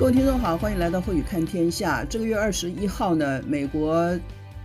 各位听众好，欢迎来到慧宇看天下。这个月二十一号呢，美国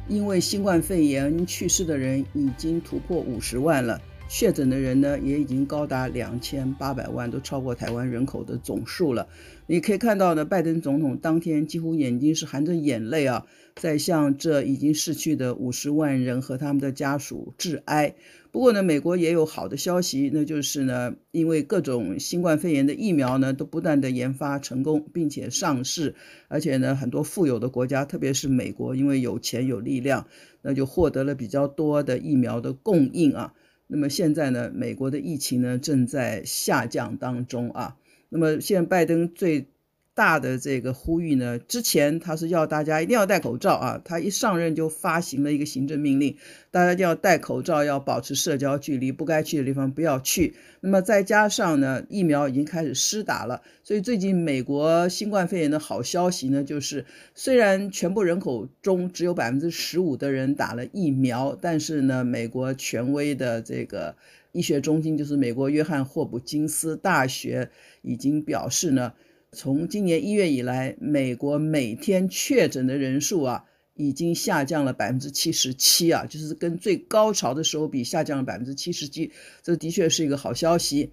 因为新冠肺炎去世的人已经突破五十万了，确诊的人呢也已经高达两千八百万，都超过台湾人口的总数了。你可以看到呢，拜登总统当天几乎眼睛是含着眼泪啊，在向这已经逝去的五十万人和他们的家属致哀。不过呢，美国也有好的消息，那就是呢，因为各种新冠肺炎的疫苗呢都不断的研发成功，并且上市，而且呢，很多富有的国家，特别是美国，因为有钱有力量，那就获得了比较多的疫苗的供应啊。那么现在呢，美国的疫情呢正在下降当中啊。那么现在拜登最大的这个呼吁呢，之前他是要大家一定要戴口罩啊，他一上任就发行了一个行政命令，大家一定要戴口罩，要保持社交距离，不该去的地方不要去。那么再加上呢，疫苗已经开始施打了，所以最近美国新冠肺炎的好消息呢，就是虽然全部人口中只有百分之十五的人打了疫苗，但是呢，美国权威的这个医学中心，就是美国约翰霍普金斯大学，已经表示呢。从今年一月以来，美国每天确诊的人数啊，已经下降了百分之七十七啊，就是跟最高潮的时候比下降了百分之七十七，这的确是一个好消息。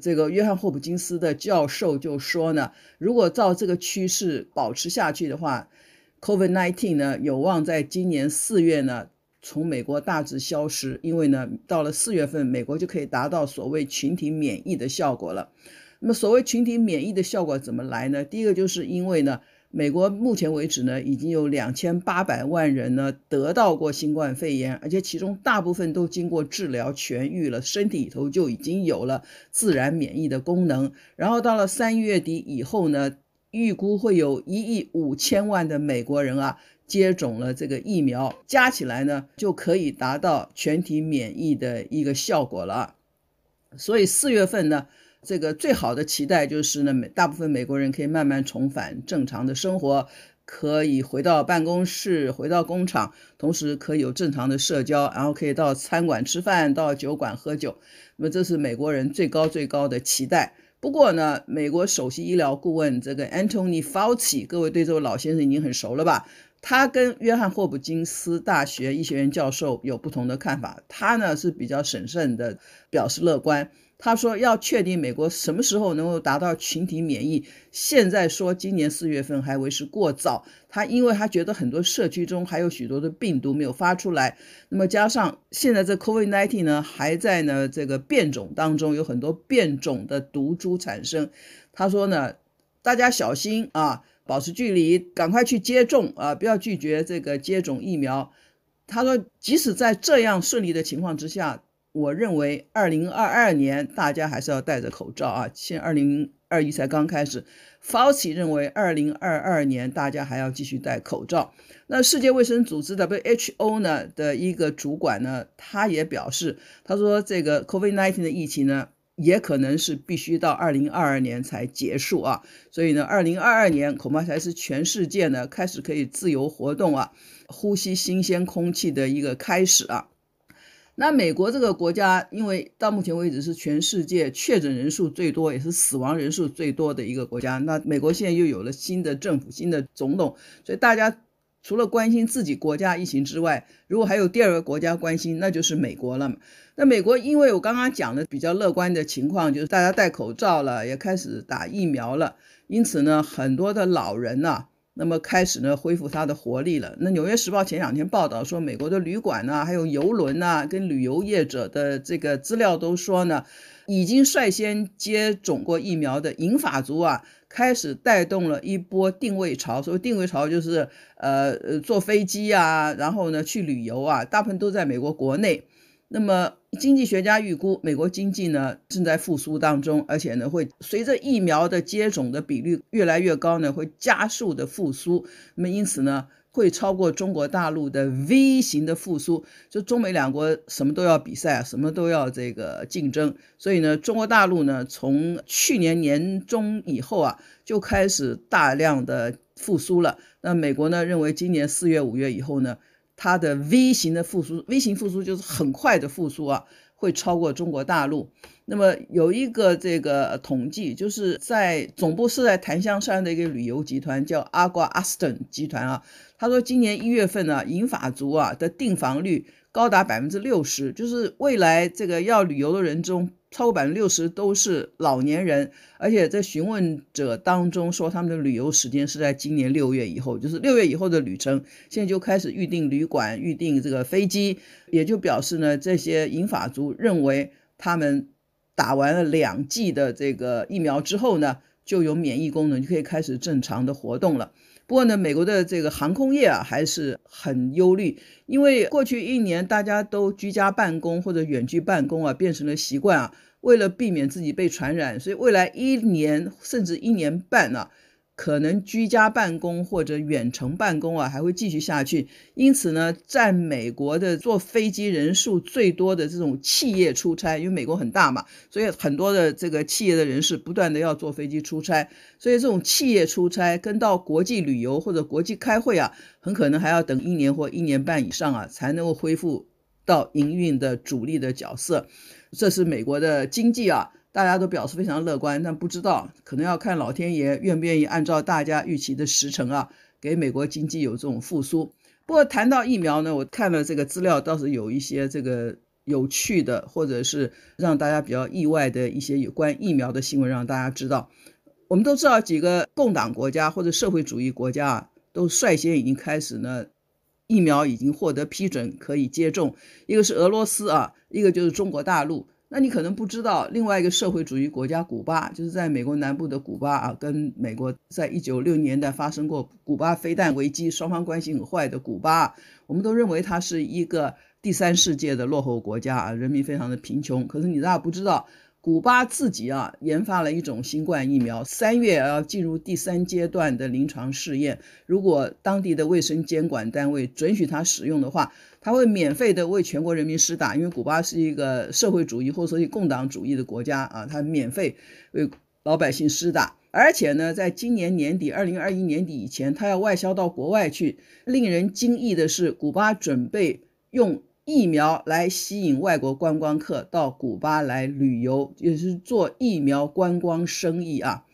这个约翰霍普金斯的教授就说呢，如果照这个趋势保持下去的话，COVID-19 呢有望在今年四月呢从美国大致消失，因为呢到了四月份，美国就可以达到所谓群体免疫的效果了。那么所谓群体免疫的效果怎么来呢？第一个就是因为呢，美国目前为止呢，已经有两千八百万人呢得到过新冠肺炎，而且其中大部分都经过治疗痊愈了，身体里头就已经有了自然免疫的功能。然后到了三月底以后呢，预估会有一亿五千万的美国人啊接种了这个疫苗，加起来呢就可以达到全体免疫的一个效果了。所以四月份呢。这个最好的期待就是呢，美大部分美国人可以慢慢重返正常的生活，可以回到办公室、回到工厂，同时可以有正常的社交，然后可以到餐馆吃饭、到酒馆喝酒。那么这是美国人最高最高的期待。不过呢，美国首席医疗顾问这个 Anthony Fauci，各位对这位老先生已经很熟了吧？他跟约翰霍普金斯大学医学院教授有不同的看法，他呢是比较审慎的，表示乐观。他说要确定美国什么时候能够达到群体免疫，现在说今年四月份还为时过早。他因为他觉得很多社区中还有许多的病毒没有发出来，那么加上现在这 COVID-19 呢还在呢这个变种当中，有很多变种的毒株产生。他说呢，大家小心啊，保持距离，赶快去接种啊，不要拒绝这个接种疫苗。他说，即使在这样顺利的情况之下。我认为二零二二年大家还是要戴着口罩啊，现二零二一才刚开始。Fauci 认为二零二二年大家还要继续戴口罩。那世界卫生组织 WHO 呢的一个主管呢，他也表示，他说这个 COVID-19 的疫情呢，也可能是必须到二零二二年才结束啊。所以呢，二零二二年恐怕才是全世界呢开始可以自由活动啊，呼吸新鲜空气的一个开始啊。那美国这个国家，因为到目前为止是全世界确诊人数最多，也是死亡人数最多的一个国家。那美国现在又有了新的政府、新的总统，所以大家除了关心自己国家疫情之外，如果还有第二个国家关心，那就是美国了。那美国，因为我刚刚讲的比较乐观的情况，就是大家戴口罩了，也开始打疫苗了，因此呢，很多的老人呢。那么开始呢，恢复它的活力了。那《纽约时报》前两天报道说，美国的旅馆呢，还有邮轮呐，跟旅游业者的这个资料都说呢，已经率先接种过疫苗的银发族啊，开始带动了一波定位潮。所谓定位潮就是呃呃坐飞机啊，然后呢去旅游啊，大部分都在美国国内。那么，经济学家预估，美国经济呢正在复苏当中，而且呢会随着疫苗的接种的比率越来越高呢，会加速的复苏。那么因此呢，会超过中国大陆的 V 型的复苏。就中美两国什么都要比赛啊，什么都要这个竞争。所以呢，中国大陆呢从去年年中以后啊，就开始大量的复苏了。那美国呢认为，今年四月、五月以后呢。它的 V 型的复苏，V 型复苏就是很快的复苏啊，会超过中国大陆。那么有一个这个统计，就是在总部是在檀香山的一个旅游集团叫阿瓜阿斯顿集团啊，他说今年一月份呢，银发族啊的订房率高达百分之六十，就是未来这个要旅游的人中，超过百分之六十都是老年人，而且在询问者当中说，他们的旅游时间是在今年六月以后，就是六月以后的旅程，现在就开始预订旅馆、预订这个飞机，也就表示呢，这些银发族认为他们。打完了两剂的这个疫苗之后呢，就有免疫功能，就可以开始正常的活动了。不过呢，美国的这个航空业啊还是很忧虑，因为过去一年大家都居家办公或者远距办公啊，变成了习惯啊。为了避免自己被传染，所以未来一年甚至一年半呢。可能居家办公或者远程办公啊，还会继续下去。因此呢，在美国的坐飞机人数最多的这种企业出差，因为美国很大嘛，所以很多的这个企业的人士不断的要坐飞机出差。所以这种企业出差跟到国际旅游或者国际开会啊，很可能还要等一年或一年半以上啊，才能够恢复到营运的主力的角色。这是美国的经济啊。大家都表示非常乐观，但不知道可能要看老天爷愿不愿意按照大家预期的时程啊，给美国经济有这种复苏。不过谈到疫苗呢，我看了这个资料，倒是有一些这个有趣的，或者是让大家比较意外的一些有关疫苗的新闻，让大家知道。我们都知道几个共党国家或者社会主义国家啊，都率先已经开始呢，疫苗已经获得批准可以接种。一个是俄罗斯啊，一个就是中国大陆。那你可能不知道，另外一个社会主义国家古巴，就是在美国南部的古巴啊，跟美国在一九六零年代发生过古巴飞弹危机，双方关系很坏的古巴，我们都认为它是一个第三世界的落后国家啊，人民非常的贫穷。可是你大家不知道。古巴自己啊研发了一种新冠疫苗，三月要进入第三阶段的临床试验。如果当地的卫生监管单位准许它使用的话，它会免费的为全国人民施打。因为古巴是一个社会主义或者说是共党主义的国家啊，它免费为老百姓施打。而且呢，在今年年底，二零二一年底以前，他要外销到国外去。令人惊异的是，古巴准备用。疫苗来吸引外国观光客到古巴来旅游，也是做疫苗观光生意啊。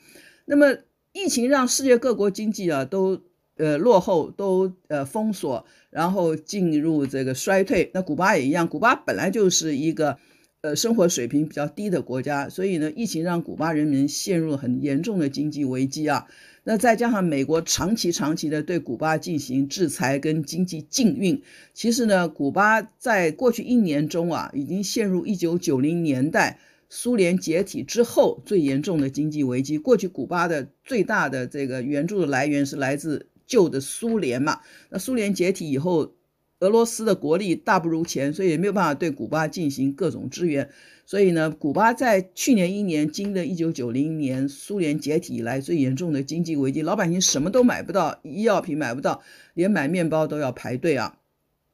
那么疫情让世界各国经济啊都呃落后，都呃封锁，然后进入这个衰退。那古巴也一样，古巴本来就是一个呃生活水平比较低的国家，所以呢，疫情让古巴人民陷入很严重的经济危机啊。那再加上美国长期长期的对古巴进行制裁跟经济禁运，其实呢，古巴在过去一年中啊，已经陷入一九九零年代苏联解体之后最严重的经济危机。过去古巴的最大的这个援助的来源是来自旧的苏联嘛，那苏联解体以后，俄罗斯的国力大不如前，所以也没有办法对古巴进行各种支援。所以呢，古巴在去年一年经历了1990年苏联解体以来最严重的经济危机，老百姓什么都买不到，医药品买不到，连买面包都要排队啊。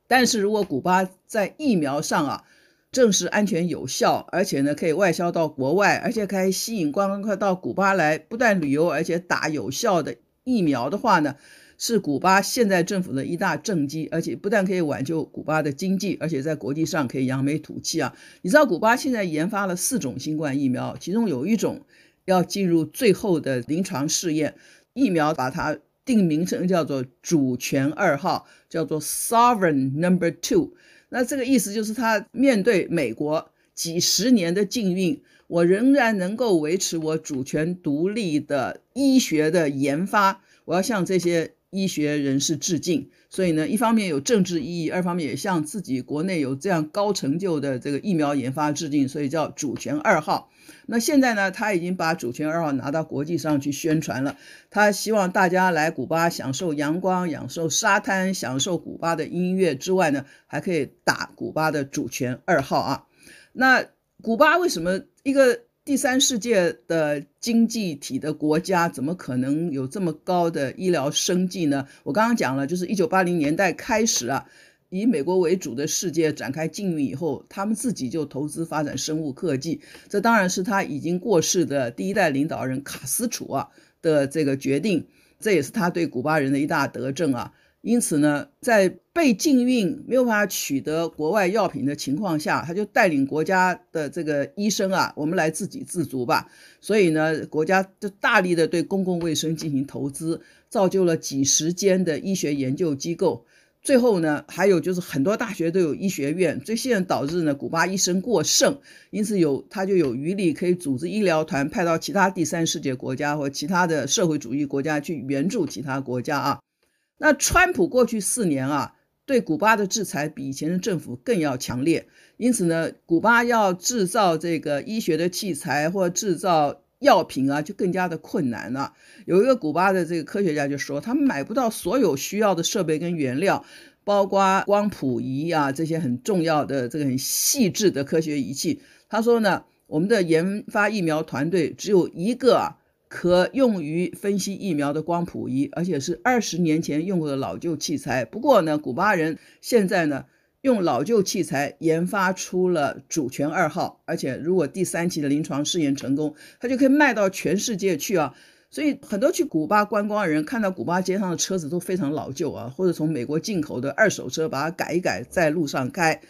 但是如果古巴在疫苗上啊，证实安全有效，而且呢可以外销到国外，而且可以吸引观光客到古巴来，不但旅游，而且打有效的疫苗的话呢，是古巴现在政府的一大政绩，而且不但可以挽救古巴的经济，而且在国际上可以扬眉吐气啊！你知道古巴现在研发了四种新冠疫苗，其中有一种要进入最后的临床试验，疫苗把它定名称叫做“主权二号”，叫做 Sovereign Number Two。那这个意思就是，它面对美国几十年的禁运，我仍然能够维持我主权独立的医学的研发，我要向这些。医学人士致敬，所以呢，一方面有政治意义，二方面也向自己国内有这样高成就的这个疫苗研发致敬，所以叫主权二号。那现在呢，他已经把主权二号拿到国际上去宣传了，他希望大家来古巴享受阳光、享受沙滩、享受古巴的音乐之外呢，还可以打古巴的主权二号啊。那古巴为什么一个？第三世界的经济体的国家怎么可能有这么高的医疗生计呢？我刚刚讲了，就是一九八零年代开始啊，以美国为主的世界展开禁运以后，他们自己就投资发展生物科技。这当然是他已经过世的第一代领导人卡斯楚啊的这个决定，这也是他对古巴人的一大德政啊。因此呢，在被禁运、没有办法取得国外药品的情况下，他就带领国家的这个医生啊，我们来自给自足吧。所以呢，国家就大力的对公共卫生进行投资，造就了几十间的医学研究机构。最后呢，还有就是很多大学都有医学院，这现在导致呢，古巴医生过剩，因此有他就有余力可以组织医疗团派到其他第三世界国家或其他的社会主义国家去援助其他国家啊。那川普过去四年啊，对古巴的制裁比以前的政府更要强烈，因此呢，古巴要制造这个医学的器材或制造药品啊，就更加的困难了。有一个古巴的这个科学家就说，他们买不到所有需要的设备跟原料，包括光谱仪啊这些很重要的这个很细致的科学仪器。他说呢，我们的研发疫苗团队只有一个。可用于分析疫苗的光谱仪，而且是二十年前用过的老旧器材。不过呢，古巴人现在呢用老旧器材研发出了主权二号，而且如果第三期的临床试验成功，它就可以卖到全世界去啊。所以很多去古巴观光的人看到古巴街上的车子都非常老旧啊，或者从美国进口的二手车把它改一改在路上开。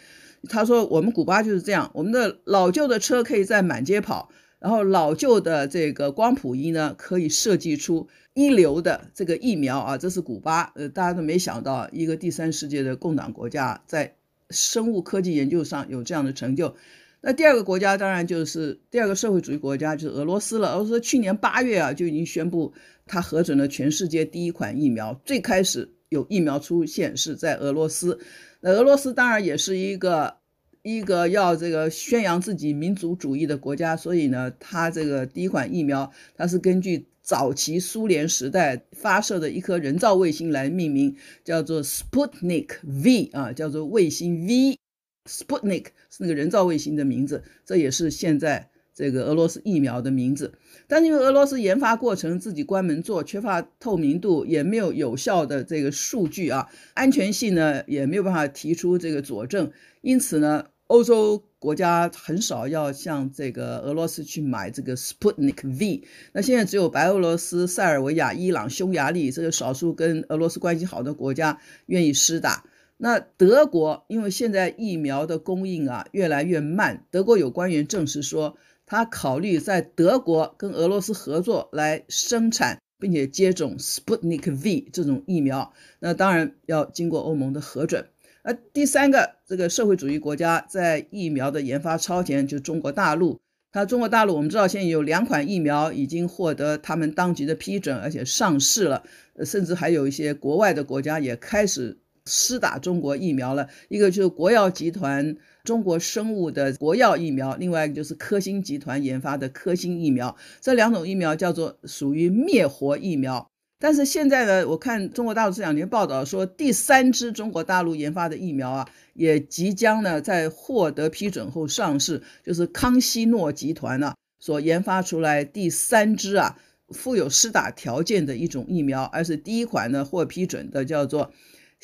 他说我们古巴就是这样，我们的老旧的车可以在满街跑。然后老旧的这个光谱仪呢，可以设计出一流的这个疫苗啊，这是古巴，呃，大家都没想到一个第三世界的共党国家在生物科技研究上有这样的成就。那第二个国家当然就是第二个社会主义国家就是俄罗斯了。俄罗斯去年八月啊就已经宣布，它核准了全世界第一款疫苗。最开始有疫苗出现是在俄罗斯，那俄罗斯当然也是一个。一个要这个宣扬自己民族主义的国家，所以呢，它这个第一款疫苗，它是根据早期苏联时代发射的一颗人造卫星来命名，叫做 Sputnik V 啊，叫做卫星 V，Sputnik 是那个人造卫星的名字，这也是现在这个俄罗斯疫苗的名字。但因为俄罗斯研发过程自己关门做，缺乏透明度，也没有有效的这个数据啊，安全性呢也没有办法提出这个佐证，因此呢。欧洲国家很少要向这个俄罗斯去买这个 Sputnik V，那现在只有白俄罗斯、塞尔维亚、伊朗、匈牙利这个少数跟俄罗斯关系好的国家愿意施打。那德国因为现在疫苗的供应啊越来越慢，德国有官员证实说，他考虑在德国跟俄罗斯合作来生产并且接种 Sputnik V 这种疫苗。那当然要经过欧盟的核准。那第三个，这个社会主义国家在疫苗的研发超前，就是中国大陆。它中国大陆，我们知道现在有两款疫苗已经获得他们当局的批准，而且上市了。甚至还有一些国外的国家也开始施打中国疫苗了。一个就是国药集团中国生物的国药疫苗，另外一个就是科兴集团研发的科兴疫苗。这两种疫苗叫做属于灭活疫苗。但是现在呢，我看中国大陆这两年报道说，第三支中国大陆研发的疫苗啊，也即将呢在获得批准后上市，就是康熙诺集团呢、所研发出来第三支啊，富有施打条件的一种疫苗，而是第一款呢获批准的叫做。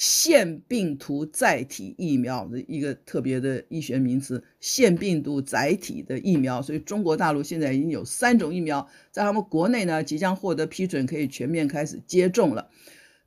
腺病毒载体疫苗的一个特别的医学名词，腺病毒载体的疫苗，所以中国大陆现在已经有三种疫苗在他们国内呢，即将获得批准，可以全面开始接种了。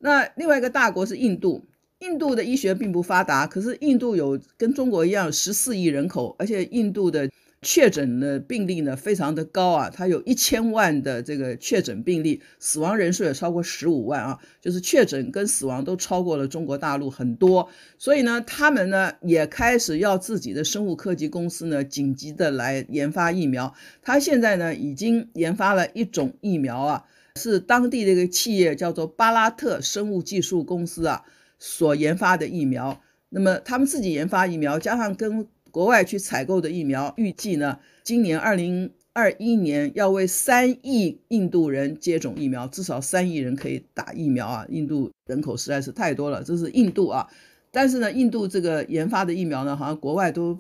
那另外一个大国是印度，印度的医学并不发达，可是印度有跟中国一样十四亿人口，而且印度的。确诊的病例呢非常的高啊，它有一千万的这个确诊病例，死亡人数也超过十五万啊，就是确诊跟死亡都超过了中国大陆很多，所以呢，他们呢也开始要自己的生物科技公司呢紧急的来研发疫苗。他现在呢已经研发了一种疫苗啊，是当地的一个企业叫做巴拉特生物技术公司啊所研发的疫苗。那么他们自己研发疫苗，加上跟国外去采购的疫苗，预计呢，今年二零二一年要为三亿印度人接种疫苗，至少三亿人可以打疫苗啊！印度人口实在是太多了，这是印度啊。但是呢，印度这个研发的疫苗呢，好像国外都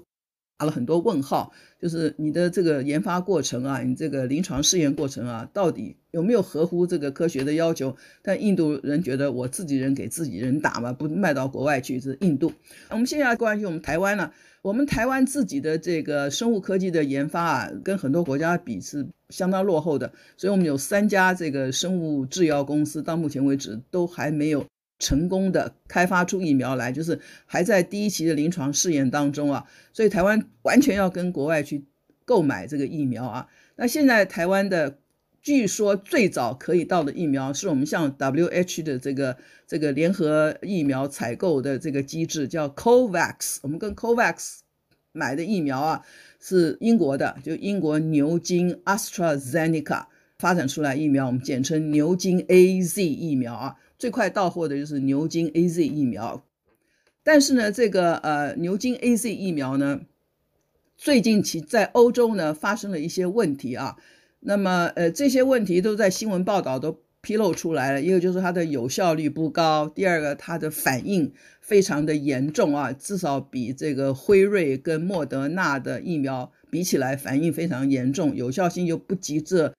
打了很多问号，就是你的这个研发过程啊，你这个临床试验过程啊，到底有没有合乎这个科学的要求？但印度人觉得我自己人给自己人打嘛，不卖到国外去。是印度。我们现在关心我们台湾呢？我们台湾自己的这个生物科技的研发啊，跟很多国家比是相当落后的，所以我们有三家这个生物制药公司，到目前为止都还没有成功的开发出疫苗来，就是还在第一期的临床试验当中啊，所以台湾完全要跟国外去购买这个疫苗啊。那现在台湾的据说最早可以到的疫苗，是我们向 W H 的这个这个联合疫苗采购的这个机制叫 COVAX，我们跟 COVAX 买的疫苗啊是英国的，就英国牛津 AstraZeneca 发展出来疫苗，我们简称牛津 AZ 疫苗啊。最快到货的就是牛津 AZ 疫苗，但是呢，这个呃牛津 AZ 疫苗呢，最近其在欧洲呢发生了一些问题啊。那么呃这些问题都在新闻报道都披露出来了。一个就是它的有效率不高，第二个它的反应非常的严重啊，至少比这个辉瑞跟莫德纳的疫苗比起来，反应非常严重，有效性又不及这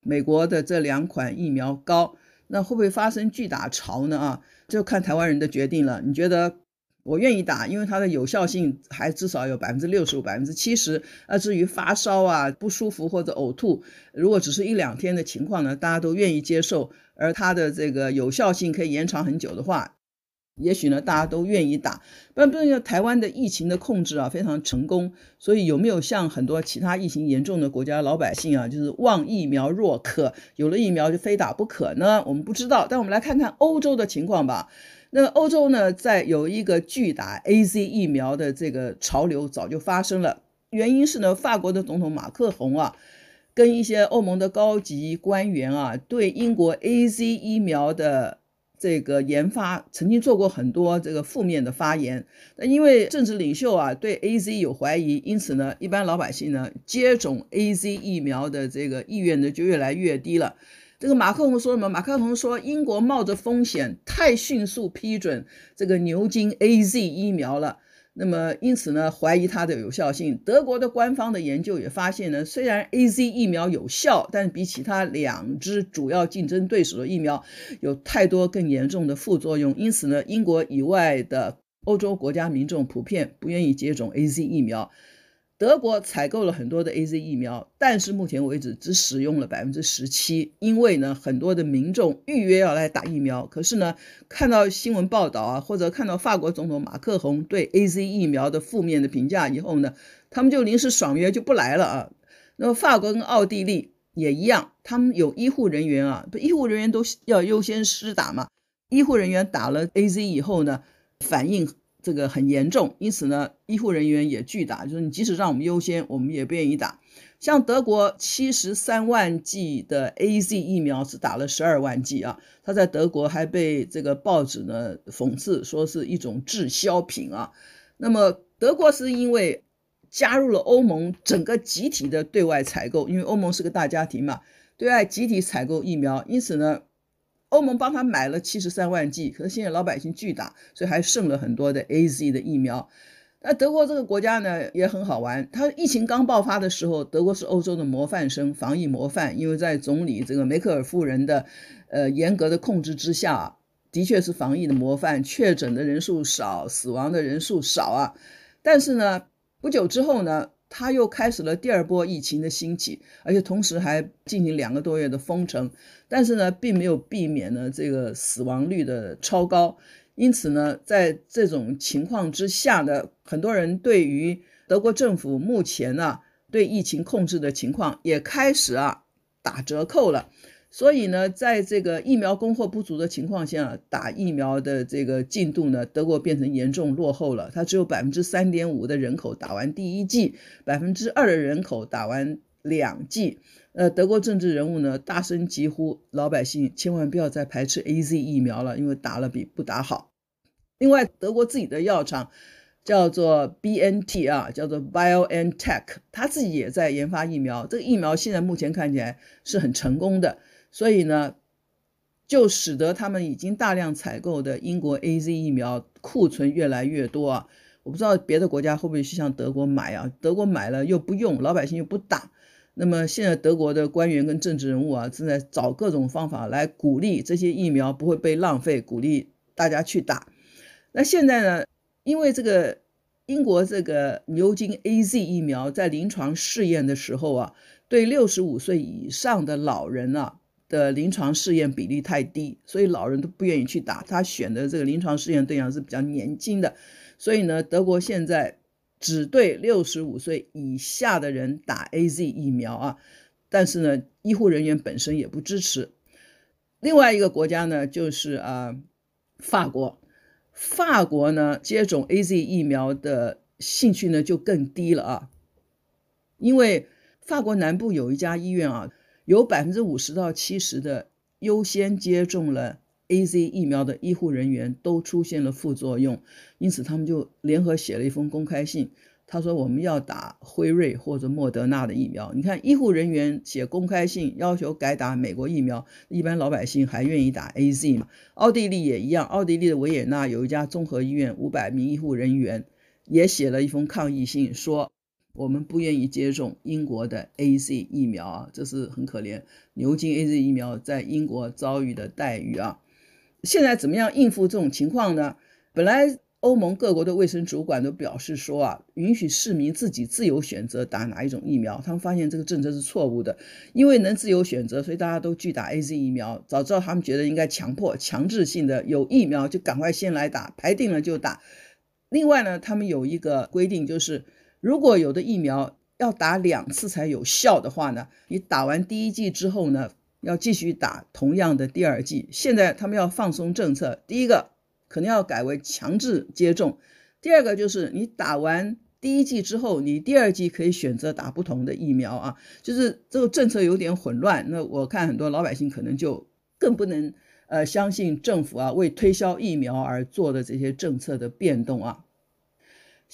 美国的这两款疫苗高。那会不会发生巨大潮呢？啊，就看台湾人的决定了。你觉得我愿意打，因为它的有效性还至少有百分之六十五、百分之七十。那至于发烧啊、不舒服或者呕吐，如果只是一两天的情况呢，大家都愿意接受。而它的这个有效性可以延长很久的话。也许呢，大家都愿意打，不然不然，台湾的疫情的控制啊非常成功，所以有没有像很多其他疫情严重的国家老百姓啊，就是望疫苗若渴，有了疫苗就非打不可呢？我们不知道，但我们来看看欧洲的情况吧。那欧洲呢，在有一个拒打 AZ 疫苗的这个潮流早就发生了，原因是呢，法国的总统马克宏啊，跟一些欧盟的高级官员啊，对英国 AZ 疫苗的。这个研发曾经做过很多这个负面的发言，那因为政治领袖啊对 AZ 有怀疑，因此呢，一般老百姓呢接种 AZ 疫苗的这个意愿呢就越来越低了。这个马克龙说什么？马克龙说，英国冒着风险太迅速批准这个牛津 AZ 疫苗了。那么，因此呢，怀疑它的有效性。德国的官方的研究也发现呢，虽然 AZ 疫苗有效，但比其他两支主要竞争对手的疫苗有太多更严重的副作用。因此呢，英国以外的欧洲国家民众普遍不愿意接种 AZ 疫苗。德国采购了很多的 AZ 疫苗，但是目前为止只使用了百分之十七，因为呢，很多的民众预约要来打疫苗，可是呢，看到新闻报道啊，或者看到法国总统马克宏对 AZ 疫苗的负面的评价以后呢，他们就临时爽约就不来了啊。那么法国跟奥地利也一样，他们有医护人员啊，医护人员都要优先施打嘛，医护人员打了 AZ 以后呢，反应。这个很严重，因此呢，医护人员也拒打，就是你即使让我们优先，我们也不愿意打。像德国七十三万剂的 AZ 疫苗只打了十二万剂啊，它在德国还被这个报纸呢讽刺说是一种滞销品啊。那么德国是因为加入了欧盟，整个集体的对外采购，因为欧盟是个大家庭嘛，对外集体采购疫苗，因此呢。欧盟帮他买了七十三万剂，可是现在老百姓巨打，所以还剩了很多的 AZ 的疫苗。那德国这个国家呢也很好玩，它疫情刚爆发的时候，德国是欧洲的模范生，防疫模范，因为在总理这个梅克尔夫人的呃严格的控制之下，的确是防疫的模范，确诊的人数少，死亡的人数少啊。但是呢，不久之后呢，他又开始了第二波疫情的兴起，而且同时还进行两个多月的封城，但是呢，并没有避免呢这个死亡率的超高。因此呢，在这种情况之下呢，很多人对于德国政府目前呢对疫情控制的情况也开始啊打折扣了。所以呢，在这个疫苗供货不足的情况下，打疫苗的这个进度呢，德国变成严重落后了。它只有百分之三点五的人口打完第一剂，百分之二的人口打完两剂。呃，德国政治人物呢，大声疾呼老百姓千万不要再排斥 AZ 疫苗了，因为打了比不打好。另外，德国自己的药厂叫做 BNT 啊，叫做 BioNTech，他自己也在研发疫苗。这个疫苗现在目前看起来是很成功的。所以呢，就使得他们已经大量采购的英国 AZ 疫苗库存越来越多啊！我不知道别的国家会不会去向德国买啊？德国买了又不用，老百姓又不打。那么现在德国的官员跟政治人物啊，正在找各种方法来鼓励这些疫苗不会被浪费，鼓励大家去打。那现在呢，因为这个英国这个牛津 AZ 疫苗在临床试验的时候啊，对六十五岁以上的老人啊。的临床试验比例太低，所以老人都不愿意去打。他选的这个临床试验对象是比较年轻的，所以呢，德国现在只对六十五岁以下的人打 AZ 疫苗啊。但是呢，医护人员本身也不支持。另外一个国家呢，就是啊，法国。法国呢，接种 AZ 疫苗的兴趣呢就更低了啊，因为法国南部有一家医院啊。有百分之五十到七十的优先接种了 AZ 疫苗的医护人员都出现了副作用，因此他们就联合写了一封公开信。他说：“我们要打辉瑞或者莫德纳的疫苗。”你看，医护人员写公开信要求改打美国疫苗，一般老百姓还愿意打 AZ 嘛？奥地利也一样，奥地利的维也纳有一家综合医院，五百名医护人员也写了一封抗议信，说。我们不愿意接种英国的 AZ 疫苗啊，这是很可怜。牛津 AZ 疫苗在英国遭遇的待遇啊，现在怎么样应付这种情况呢？本来欧盟各国的卫生主管都表示说啊，允许市民自己自由选择打哪一种疫苗。他们发现这个政策是错误的，因为能自由选择，所以大家都拒打 AZ 疫苗。早知道他们觉得应该强迫、强制性的有疫苗就赶快先来打，排定了就打。另外呢，他们有一个规定就是。如果有的疫苗要打两次才有效的话呢，你打完第一剂之后呢，要继续打同样的第二剂。现在他们要放松政策，第一个可能要改为强制接种，第二个就是你打完第一剂之后，你第二剂可以选择打不同的疫苗啊，就是这个政策有点混乱。那我看很多老百姓可能就更不能呃相信政府啊为推销疫苗而做的这些政策的变动啊。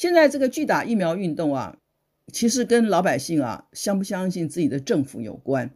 现在这个拒打疫苗运动啊，其实跟老百姓啊相不相信自己的政府有关。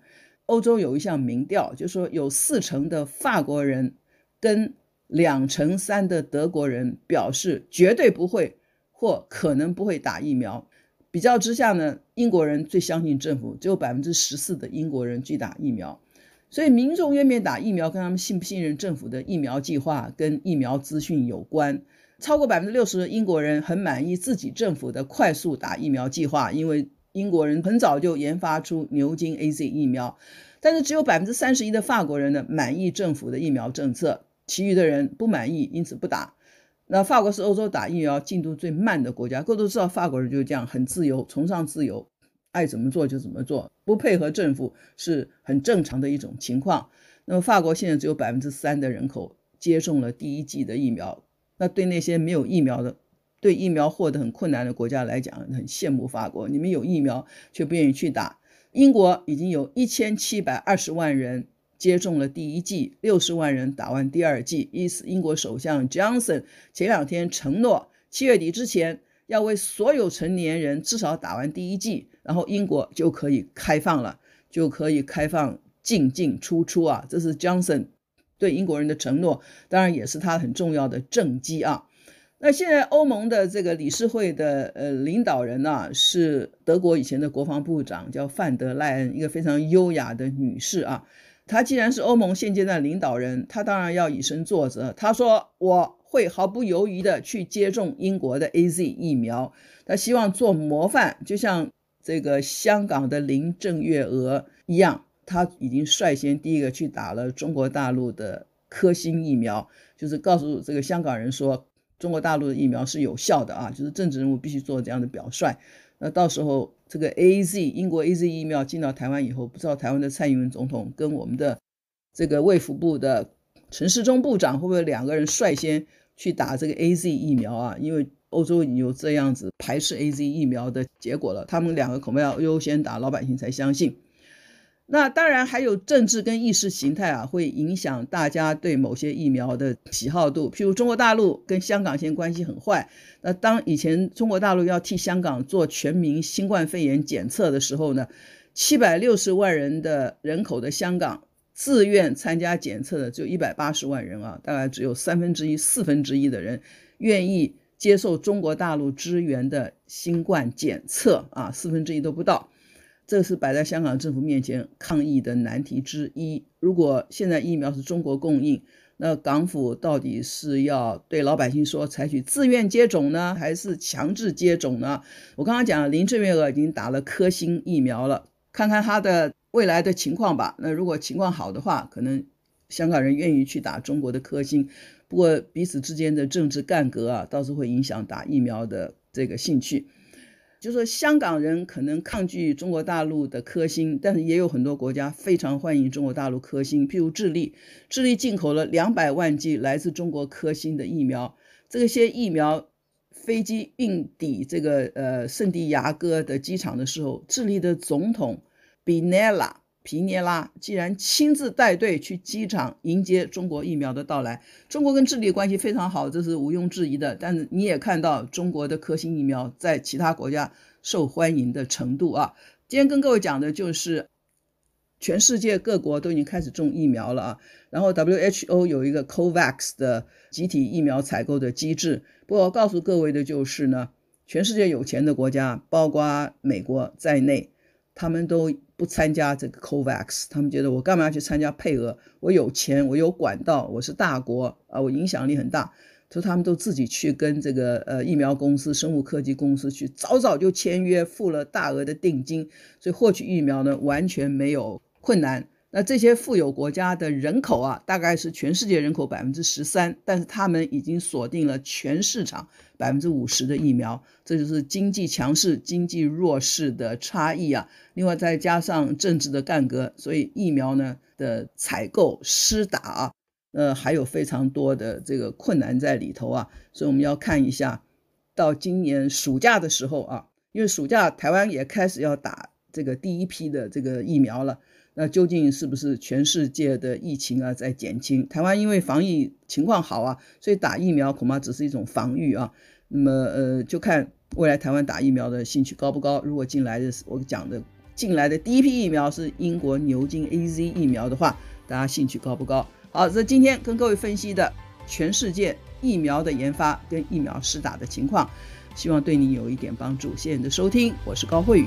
欧洲有一项民调，就是说有四成的法国人跟两成三的德国人表示绝对不会或可能不会打疫苗。比较之下呢，英国人最相信政府，只有百分之十四的英国人拒打疫苗。所以民众愿不愿意打疫苗，跟他们信不信任政府的疫苗计划跟疫苗资讯有关。超过百分之六十的英国人很满意自己政府的快速打疫苗计划，因为英国人很早就研发出牛津 AZ 疫苗。但是只有百分之三十一的法国人呢满意政府的疫苗政策，其余的人不满意，因此不打。那法国是欧洲打疫苗进度最慢的国家，各位都知道法国人就是这样，很自由，崇尚自由，爱怎么做就怎么做，不配合政府是很正常的一种情况。那么法国现在只有百分之三的人口接种了第一剂的疫苗。那对那些没有疫苗的，对疫苗获得很困难的国家来讲，很羡慕法国。你们有疫苗却不愿意去打。英国已经有一千七百二十万人接种了第一剂，六十万人打完第二剂。因此，英国首相 Johnson 前两天承诺，七月底之前要为所有成年人至少打完第一剂，然后英国就可以开放了，就可以开放进进出出啊。这是 Johnson。对英国人的承诺，当然也是他很重要的政绩啊。那现在欧盟的这个理事会的呃领导人呢、是德国以前的国防部长，叫范德赖恩，一个非常优雅的女士啊。她既然是欧盟现阶段领导人，她当然要以身作则。她说：“我会毫不犹豫地去接种英国的 AZ 疫苗。”她希望做模范，就像这个香港的林郑月娥一样。他已经率先第一个去打了中国大陆的科兴疫苗，就是告诉这个香港人说，中国大陆的疫苗是有效的啊，就是政治人物必须做这样的表率。那到时候这个 AZ 英国 AZ 疫苗进到台湾以后，不知道台湾的蔡英文总统跟我们的这个卫福部的陈时中部长会不会两个人率先去打这个 AZ 疫苗啊？因为欧洲已经有这样子排斥 AZ 疫苗的结果了，他们两个恐怕要优先打，老百姓才相信。那当然还有政治跟意识形态啊，会影响大家对某些疫苗的喜好度。譬如中国大陆跟香港现在关系很坏，那当以前中国大陆要替香港做全民新冠肺炎检测的时候呢，七百六十万人的人口的香港自愿参加检测的只有一百八十万人啊，大概只有三分之一、四分之一的人愿意接受中国大陆支援的新冠检测啊，四分之一都不到。这是摆在香港政府面前抗疫的难题之一。如果现在疫苗是中国供应，那港府到底是要对老百姓说采取自愿接种呢，还是强制接种呢？我刚刚讲林郑月娥已经打了科兴疫苗了，看看她的未来的情况吧。那如果情况好的话，可能香港人愿意去打中国的科兴。不过彼此之间的政治干戈啊，倒是会影响打疫苗的这个兴趣。就是说香港人可能抗拒中国大陆的科兴，但是也有很多国家非常欢迎中国大陆科兴，譬如智利，智利进口了两百万剂来自中国科兴的疫苗。这些疫苗飞机运抵这个呃圣地亚哥的机场的时候，智利的总统比涅拉。皮涅拉既然亲自带队去机场迎接中国疫苗的到来。中国跟智利关系非常好，这是毋庸置疑的。但是你也看到中国的科兴疫苗在其他国家受欢迎的程度啊。今天跟各位讲的就是，全世界各国都已经开始种疫苗了啊。然后 WHO 有一个 COVAX 的集体疫苗采购的机制。不过告诉各位的就是呢，全世界有钱的国家，包括美国在内。他们都不参加这个 COVAX，他们觉得我干嘛要去参加配额？我有钱，我有管道，我是大国啊，我影响力很大，所以他们都自己去跟这个呃疫苗公司、生物科技公司去早早就签约，付了大额的定金，所以获取疫苗呢完全没有困难。那这些富有国家的人口啊，大概是全世界人口百分之十三，但是他们已经锁定了全市场百分之五十的疫苗，这就是经济强势、经济弱势的差异啊。另外再加上政治的干戈，所以疫苗呢的采购施打啊，呃，还有非常多的这个困难在里头啊。所以我们要看一下，到今年暑假的时候啊，因为暑假台湾也开始要打这个第一批的这个疫苗了。那究竟是不是全世界的疫情啊在减轻？台湾因为防疫情况好啊，所以打疫苗恐怕只是一种防御啊。那么呃，就看未来台湾打疫苗的兴趣高不高。如果进来的我讲的进来的第一批疫苗是英国牛津 AZ 疫苗的话，大家兴趣高不高？好，这今天跟各位分析的全世界疫苗的研发跟疫苗施打的情况，希望对你有一点帮助。谢谢你的收听，我是高慧宇。